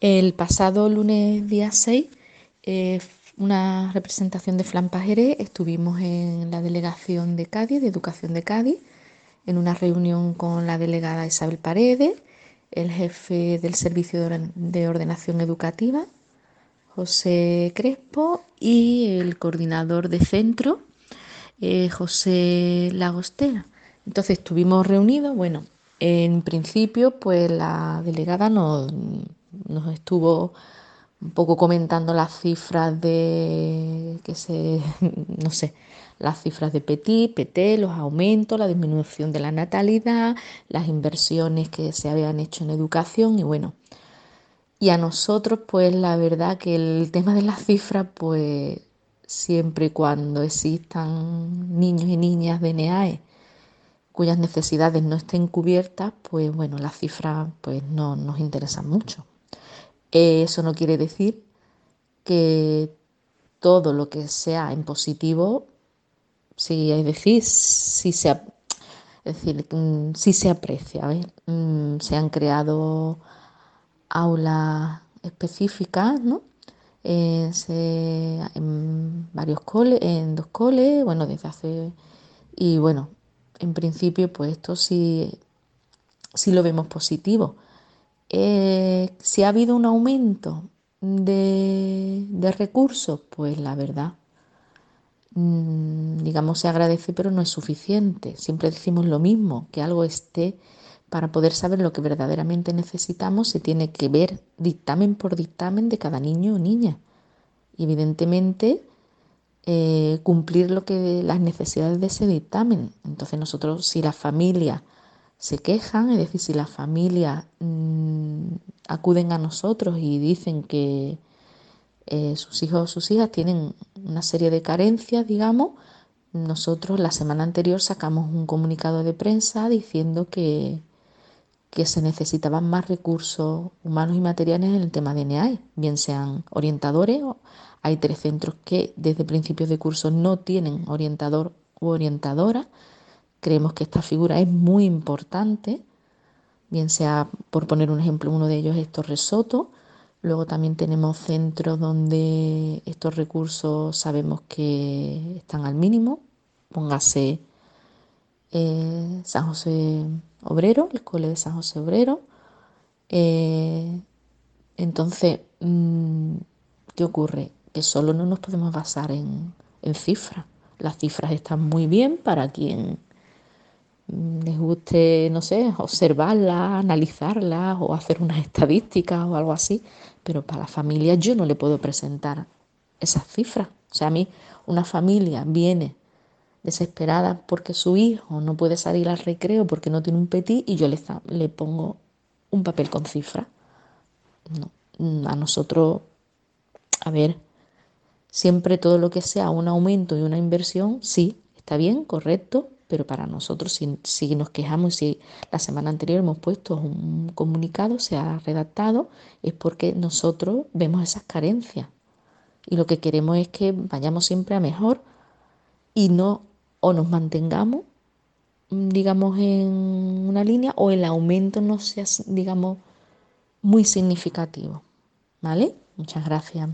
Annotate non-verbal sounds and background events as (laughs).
El pasado lunes día 6, eh, una representación de Flampajeré, estuvimos en la delegación de Cádiz, de Educación de Cádiz, en una reunión con la delegada Isabel Paredes, el jefe del Servicio de Ordenación Educativa, José Crespo, y el coordinador de centro, eh, José Lagostera. Entonces estuvimos reunidos, bueno, en principio pues la delegada nos nos estuvo un poco comentando las cifras de que se (laughs) no sé las cifras de Petit, PT, los aumentos, la disminución de la natalidad, las inversiones que se habían hecho en educación y bueno. Y a nosotros, pues la verdad que el tema de las cifras, pues siempre y cuando existan niños y niñas de NEAE cuyas necesidades no estén cubiertas, pues bueno, las cifras pues no nos interesan mucho. Eso no quiere decir que todo lo que sea en positivo, sí, es decir, si se, es decir, mm, si se aprecia. Mm, se han creado aulas específicas, ¿no? Eh, en varios coles, en dos coles, bueno, desde hace. Y bueno, en principio, pues esto sí, sí lo vemos positivo. Eh, si ha habido un aumento de, recursos, pues la verdad, mm, digamos, se agradece, pero no es suficiente. Siempre decimos lo mismo, que algo esté para poder saber lo que verdaderamente necesitamos, se tiene que ver dictamen por dictamen de cada niño o niña. Y evidentemente, eh, cumplir lo que las necesidades de ese dictamen. Entonces nosotros, si la familia se quejan, es decir, si las familias mm, acuden a nosotros y dicen que eh, sus hijos o sus hijas tienen una serie de carencias, digamos, nosotros la semana anterior sacamos un comunicado de prensa diciendo que, que se necesitaban más recursos humanos y materiales en el tema de NEAI, bien sean orientadores, hay tres centros que desde principios de curso no tienen orientador u orientadora, Creemos que esta figura es muy importante, bien sea, por poner un ejemplo, uno de ellos es Torres Soto. Luego también tenemos centros donde estos recursos sabemos que están al mínimo. Póngase eh, San José Obrero, el cole de San José Obrero. Eh, entonces, mm, ¿qué ocurre? Que solo no nos podemos basar en cifras. Las cifras están muy bien para quien les guste, no sé, observarla, analizarla o hacer unas estadísticas o algo así, pero para la familia yo no le puedo presentar esas cifras. O sea, a mí una familia viene desesperada porque su hijo no puede salir al recreo porque no tiene un petit y yo le, le pongo un papel con cifras. No, a nosotros, a ver, siempre todo lo que sea un aumento y una inversión, sí, está bien, correcto, pero para nosotros, si, nos quejamos, si la semana anterior hemos puesto un comunicado, se ha redactado, es porque nosotros vemos esas carencias. Y lo que queremos es que vayamos siempre a mejor y no o nos mantengamos, digamos, en una línea o el aumento no sea, digamos, muy significativo. ¿Vale? Muchas gracias.